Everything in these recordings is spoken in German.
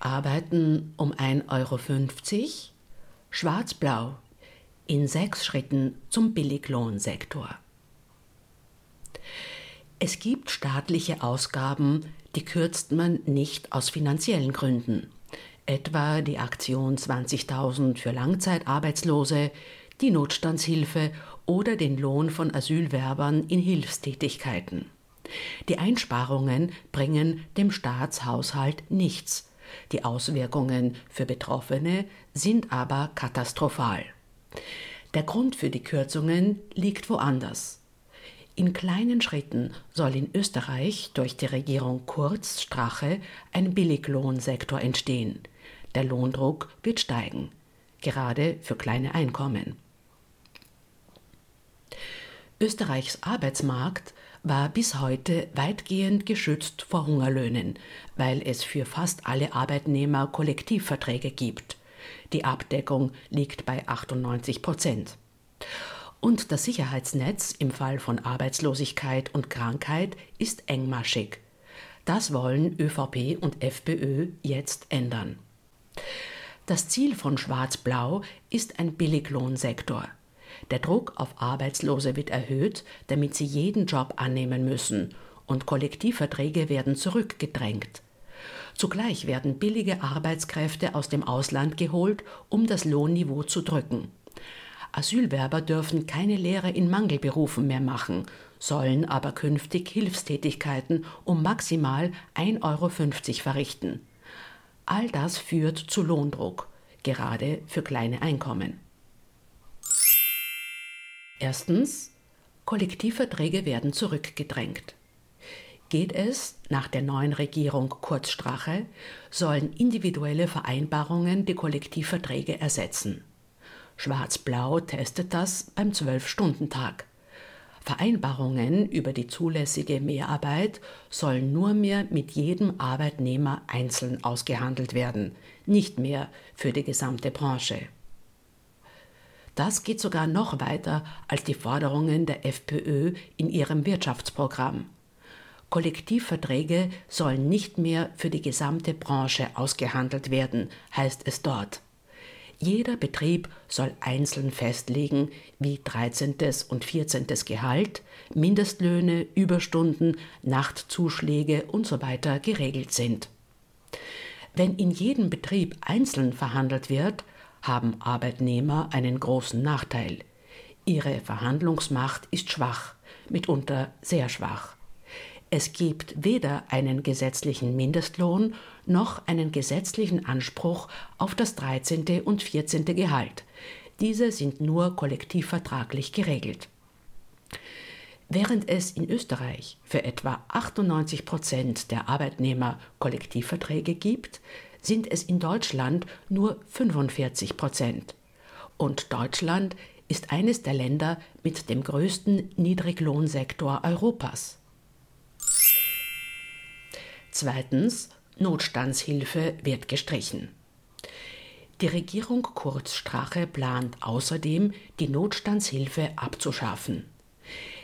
Arbeiten um 1,50 Euro, schwarz-blau, in sechs Schritten zum Billiglohnsektor. Es gibt staatliche Ausgaben, die kürzt man nicht aus finanziellen Gründen, etwa die Aktion 20.000 für Langzeitarbeitslose, die Notstandshilfe oder den Lohn von Asylwerbern in Hilfstätigkeiten. Die Einsparungen bringen dem Staatshaushalt nichts, die Auswirkungen für Betroffene sind aber katastrophal. Der Grund für die Kürzungen liegt woanders. In kleinen Schritten soll in Österreich durch die Regierung Kurz Strache ein Billiglohnsektor entstehen. Der Lohndruck wird steigen, gerade für kleine Einkommen. Österreichs Arbeitsmarkt war bis heute weitgehend geschützt vor Hungerlöhnen, weil es für fast alle Arbeitnehmer Kollektivverträge gibt. Die Abdeckung liegt bei 98 Prozent. Und das Sicherheitsnetz im Fall von Arbeitslosigkeit und Krankheit ist engmaschig. Das wollen ÖVP und FPÖ jetzt ändern. Das Ziel von Schwarz-Blau ist ein Billiglohnsektor. Der Druck auf Arbeitslose wird erhöht, damit sie jeden Job annehmen müssen, und Kollektivverträge werden zurückgedrängt. Zugleich werden billige Arbeitskräfte aus dem Ausland geholt, um das Lohnniveau zu drücken. Asylwerber dürfen keine Lehre in Mangelberufen mehr machen, sollen aber künftig Hilfstätigkeiten um maximal 1,50 Euro verrichten. All das führt zu Lohndruck, gerade für kleine Einkommen. Erstens, Kollektivverträge werden zurückgedrängt. Geht es nach der neuen Regierung Kurz Strache, sollen individuelle Vereinbarungen die Kollektivverträge ersetzen. Schwarz-Blau testet das beim Zwölf-Stunden-Tag. Vereinbarungen über die zulässige Mehrarbeit sollen nur mehr mit jedem Arbeitnehmer einzeln ausgehandelt werden, nicht mehr für die gesamte Branche. Das geht sogar noch weiter als die Forderungen der FPÖ in ihrem Wirtschaftsprogramm. Kollektivverträge sollen nicht mehr für die gesamte Branche ausgehandelt werden, heißt es dort. Jeder Betrieb soll einzeln festlegen, wie 13. und 14. Gehalt, Mindestlöhne, Überstunden, Nachtzuschläge usw. So geregelt sind. Wenn in jedem Betrieb einzeln verhandelt wird, haben Arbeitnehmer einen großen Nachteil. Ihre Verhandlungsmacht ist schwach, mitunter sehr schwach. Es gibt weder einen gesetzlichen Mindestlohn noch einen gesetzlichen Anspruch auf das 13. und 14. Gehalt. Diese sind nur kollektivvertraglich geregelt. Während es in Österreich für etwa 98 Prozent der Arbeitnehmer Kollektivverträge gibt, sind es in Deutschland nur 45 Prozent. Und Deutschland ist eines der Länder mit dem größten Niedriglohnsektor Europas. Zweitens, Notstandshilfe wird gestrichen. Die Regierung Kurzstrache plant außerdem, die Notstandshilfe abzuschaffen.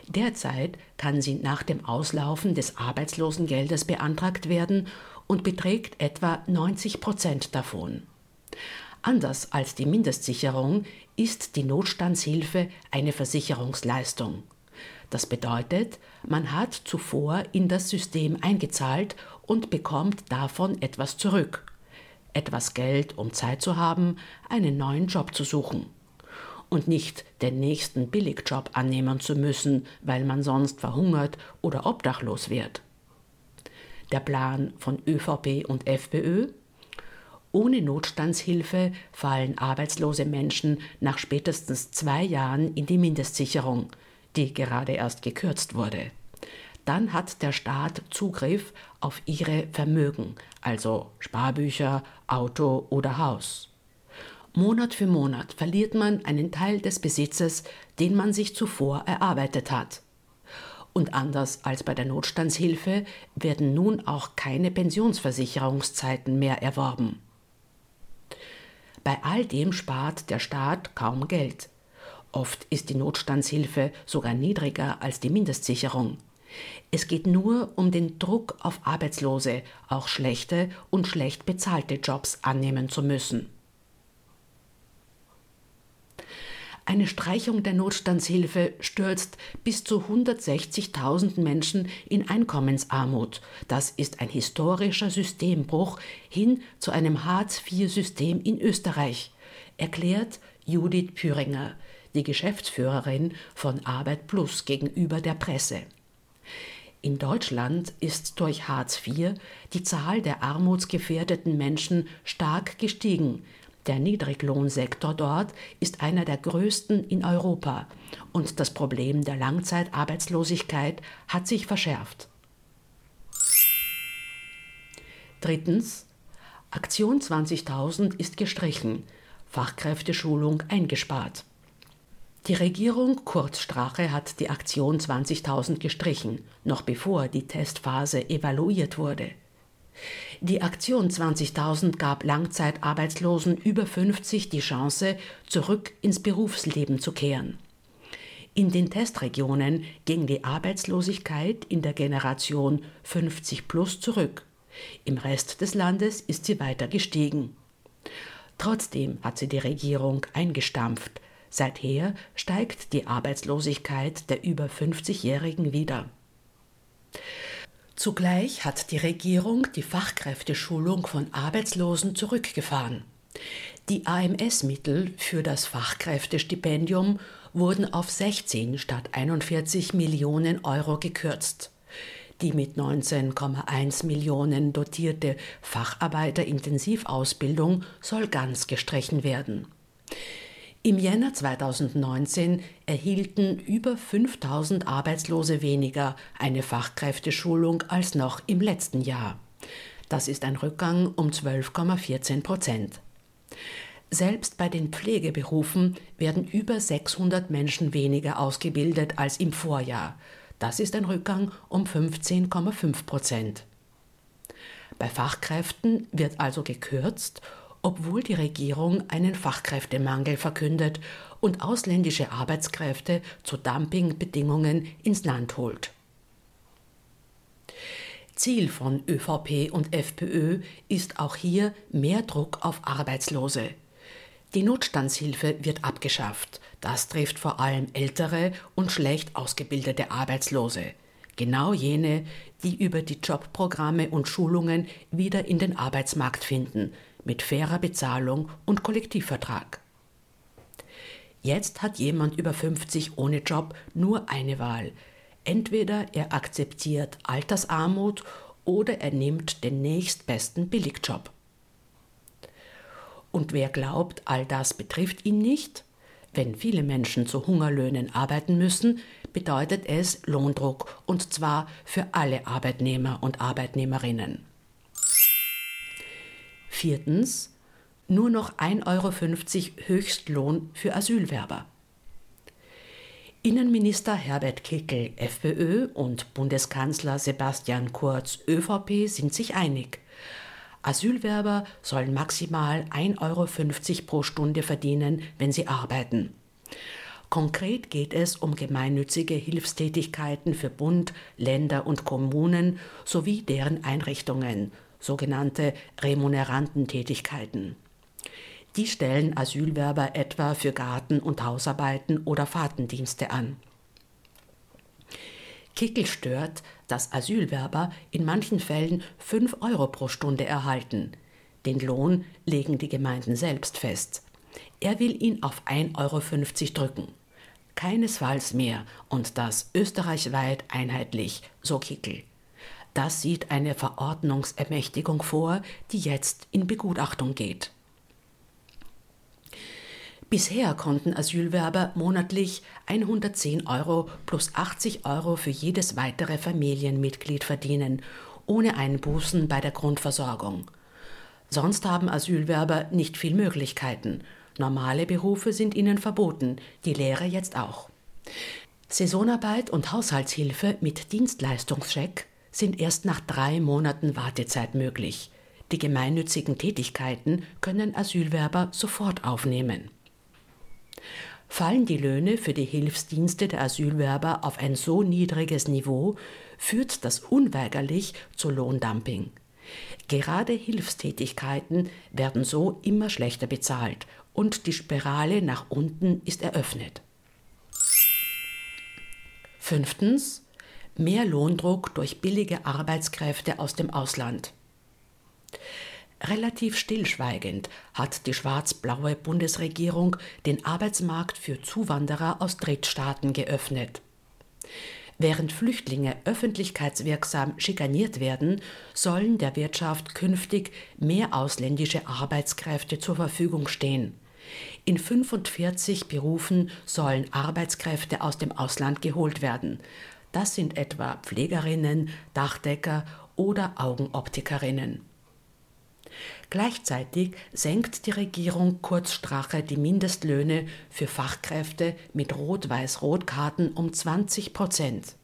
Derzeit kann sie nach dem Auslaufen des Arbeitslosengeldes beantragt werden und beträgt etwa 90 Prozent davon. Anders als die Mindestsicherung ist die Notstandshilfe eine Versicherungsleistung. Das bedeutet, man hat zuvor in das System eingezahlt und bekommt davon etwas zurück. Etwas Geld, um Zeit zu haben, einen neuen Job zu suchen. Und nicht den nächsten Billigjob annehmen zu müssen, weil man sonst verhungert oder obdachlos wird. Der Plan von ÖVP und FPÖ ohne Notstandshilfe fallen arbeitslose Menschen nach spätestens zwei Jahren in die Mindestsicherung, die gerade erst gekürzt wurde. Dann hat der Staat Zugriff auf ihre Vermögen, also Sparbücher, Auto oder Haus. Monat für Monat verliert man einen Teil des Besitzes, den man sich zuvor erarbeitet hat. Und anders als bei der Notstandshilfe werden nun auch keine Pensionsversicherungszeiten mehr erworben. Bei all dem spart der Staat kaum Geld. Oft ist die Notstandshilfe sogar niedriger als die Mindestsicherung. Es geht nur um den Druck auf Arbeitslose, auch schlechte und schlecht bezahlte Jobs annehmen zu müssen. Eine Streichung der Notstandshilfe stürzt bis zu 160.000 Menschen in Einkommensarmut. Das ist ein historischer Systembruch hin zu einem Hartz-IV-System in Österreich, erklärt Judith Püringer, die Geschäftsführerin von Arbeit Plus gegenüber der Presse. In Deutschland ist durch Hartz IV die Zahl der armutsgefährdeten Menschen stark gestiegen, der Niedriglohnsektor dort ist einer der größten in Europa und das Problem der Langzeitarbeitslosigkeit hat sich verschärft. Drittens. Aktion 20.000 ist gestrichen, Fachkräfteschulung eingespart. Die Regierung Kurt Strache hat die Aktion 20.000 gestrichen, noch bevor die Testphase evaluiert wurde. Die Aktion 20.000 gab Langzeitarbeitslosen über 50 die Chance, zurück ins Berufsleben zu kehren. In den Testregionen ging die Arbeitslosigkeit in der Generation 50 plus zurück. Im Rest des Landes ist sie weiter gestiegen. Trotzdem hat sie die Regierung eingestampft. Seither steigt die Arbeitslosigkeit der über 50-Jährigen wieder. Zugleich hat die Regierung die Fachkräfteschulung von Arbeitslosen zurückgefahren. Die AMS-Mittel für das Fachkräftestipendium wurden auf 16 statt 41 Millionen Euro gekürzt. Die mit 19,1 Millionen dotierte Facharbeiterintensivausbildung soll ganz gestrichen werden. Im Jänner 2019 erhielten über 5000 Arbeitslose weniger eine Fachkräfteschulung als noch im letzten Jahr. Das ist ein Rückgang um 12,14 Prozent. Selbst bei den Pflegeberufen werden über 600 Menschen weniger ausgebildet als im Vorjahr. Das ist ein Rückgang um 15,5 Prozent. Bei Fachkräften wird also gekürzt obwohl die Regierung einen Fachkräftemangel verkündet und ausländische Arbeitskräfte zu Dumpingbedingungen ins Land holt. Ziel von ÖVP und FPÖ ist auch hier mehr Druck auf Arbeitslose. Die Notstandshilfe wird abgeschafft. Das trifft vor allem ältere und schlecht ausgebildete Arbeitslose. Genau jene, die über die Jobprogramme und Schulungen wieder in den Arbeitsmarkt finden, mit fairer Bezahlung und Kollektivvertrag. Jetzt hat jemand über 50 ohne Job nur eine Wahl. Entweder er akzeptiert Altersarmut oder er nimmt den nächstbesten Billigjob. Und wer glaubt, all das betrifft ihn nicht? Wenn viele Menschen zu Hungerlöhnen arbeiten müssen, bedeutet es Lohndruck, und zwar für alle Arbeitnehmer und Arbeitnehmerinnen. Viertens, nur noch 1,50 Euro Höchstlohn für Asylwerber. Innenminister Herbert Kickel, FPÖ, und Bundeskanzler Sebastian Kurz, ÖVP, sind sich einig. Asylwerber sollen maximal 1,50 Euro pro Stunde verdienen, wenn sie arbeiten. Konkret geht es um gemeinnützige Hilfstätigkeiten für Bund, Länder und Kommunen sowie deren Einrichtungen, sogenannte Remunerantentätigkeiten. Die stellen Asylwerber etwa für Garten- und Hausarbeiten oder Fahrtendienste an. Kickel stört, dass Asylwerber in manchen Fällen 5 Euro pro Stunde erhalten. Den Lohn legen die Gemeinden selbst fest. Er will ihn auf 1,50 Euro drücken. Keinesfalls mehr und das österreichweit einheitlich, so Kickel. Das sieht eine Verordnungsermächtigung vor, die jetzt in Begutachtung geht. Bisher konnten Asylwerber monatlich 110 Euro plus 80 Euro für jedes weitere Familienmitglied verdienen, ohne Einbußen bei der Grundversorgung. Sonst haben Asylwerber nicht viel Möglichkeiten. Normale Berufe sind ihnen verboten, die Lehre jetzt auch. Saisonarbeit und Haushaltshilfe mit Dienstleistungscheck sind erst nach drei Monaten Wartezeit möglich. Die gemeinnützigen Tätigkeiten können Asylwerber sofort aufnehmen. Fallen die Löhne für die Hilfsdienste der Asylwerber auf ein so niedriges Niveau, führt das unweigerlich zu Lohndumping. Gerade Hilfstätigkeiten werden so immer schlechter bezahlt und die Spirale nach unten ist eröffnet. Fünftens. Mehr Lohndruck durch billige Arbeitskräfte aus dem Ausland. Relativ stillschweigend hat die schwarz-blaue Bundesregierung den Arbeitsmarkt für Zuwanderer aus Drittstaaten geöffnet. Während Flüchtlinge öffentlichkeitswirksam schikaniert werden, sollen der Wirtschaft künftig mehr ausländische Arbeitskräfte zur Verfügung stehen. In 45 Berufen sollen Arbeitskräfte aus dem Ausland geholt werden. Das sind etwa Pflegerinnen, Dachdecker oder Augenoptikerinnen. Gleichzeitig senkt die Regierung kurz Strache die Mindestlöhne für Fachkräfte mit Rot-Weiß-Rot-Karten um 20 Prozent.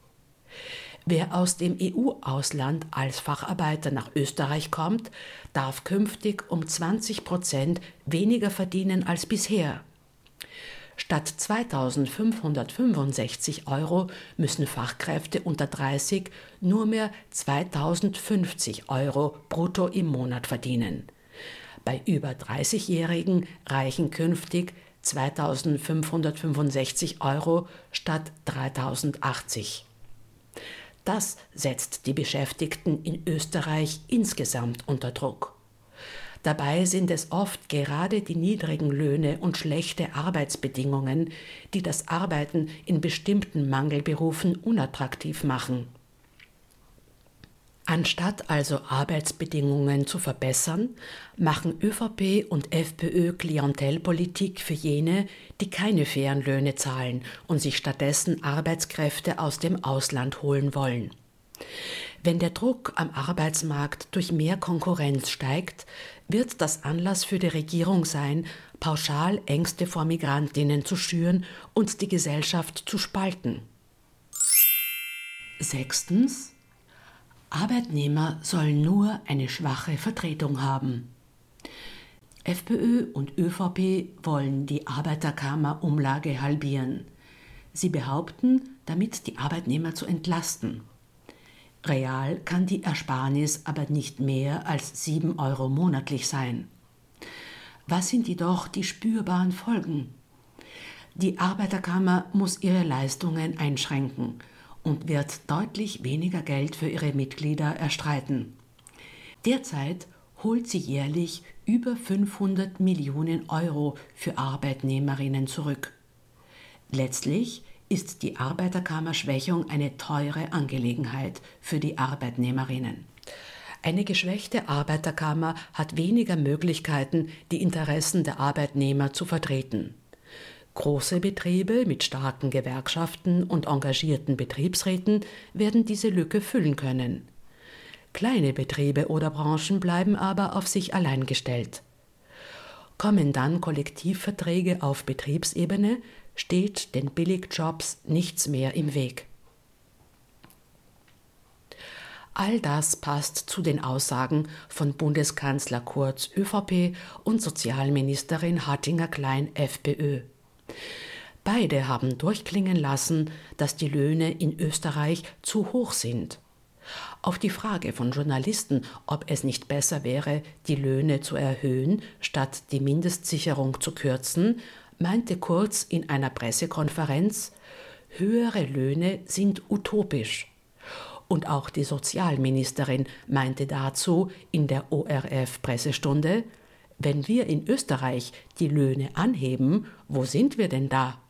Wer aus dem EU-Ausland als Facharbeiter nach Österreich kommt, darf künftig um 20 Prozent weniger verdienen als bisher. Statt 2565 Euro müssen Fachkräfte unter 30 nur mehr 2050 Euro brutto im Monat verdienen. Bei über 30-Jährigen reichen künftig 2565 Euro statt 3080. Das setzt die Beschäftigten in Österreich insgesamt unter Druck. Dabei sind es oft gerade die niedrigen Löhne und schlechte Arbeitsbedingungen, die das Arbeiten in bestimmten Mangelberufen unattraktiv machen. Anstatt also Arbeitsbedingungen zu verbessern, machen ÖVP und FPÖ Klientelpolitik für jene, die keine fairen Löhne zahlen und sich stattdessen Arbeitskräfte aus dem Ausland holen wollen. Wenn der Druck am Arbeitsmarkt durch mehr Konkurrenz steigt, wird das Anlass für die Regierung sein, pauschal Ängste vor Migrantinnen zu schüren und die Gesellschaft zu spalten. Sechstens. Arbeitnehmer sollen nur eine schwache Vertretung haben. FPÖ und ÖVP wollen die Arbeiterkammer-Umlage halbieren. Sie behaupten, damit die Arbeitnehmer zu entlasten. Real kann die Ersparnis aber nicht mehr als 7 Euro monatlich sein. Was sind jedoch die spürbaren Folgen? Die Arbeiterkammer muss ihre Leistungen einschränken und wird deutlich weniger Geld für ihre Mitglieder erstreiten. Derzeit holt sie jährlich über 500 Millionen Euro für Arbeitnehmerinnen zurück. Letztlich ist die Arbeiterkammerschwächung eine teure Angelegenheit für die Arbeitnehmerinnen. Eine geschwächte Arbeiterkammer hat weniger Möglichkeiten, die Interessen der Arbeitnehmer zu vertreten. Große Betriebe mit starken Gewerkschaften und engagierten Betriebsräten werden diese Lücke füllen können. Kleine Betriebe oder Branchen bleiben aber auf sich allein gestellt. Kommen dann Kollektivverträge auf Betriebsebene, steht den Billigjobs nichts mehr im Weg. All das passt zu den Aussagen von Bundeskanzler Kurz ÖVP und Sozialministerin Hattinger Klein FPÖ. Beide haben durchklingen lassen, dass die Löhne in Österreich zu hoch sind. Auf die Frage von Journalisten, ob es nicht besser wäre, die Löhne zu erhöhen, statt die Mindestsicherung zu kürzen, meinte Kurz in einer Pressekonferenz, höhere Löhne sind utopisch. Und auch die Sozialministerin meinte dazu in der ORF-Pressestunde, wenn wir in Österreich die Löhne anheben, wo sind wir denn da?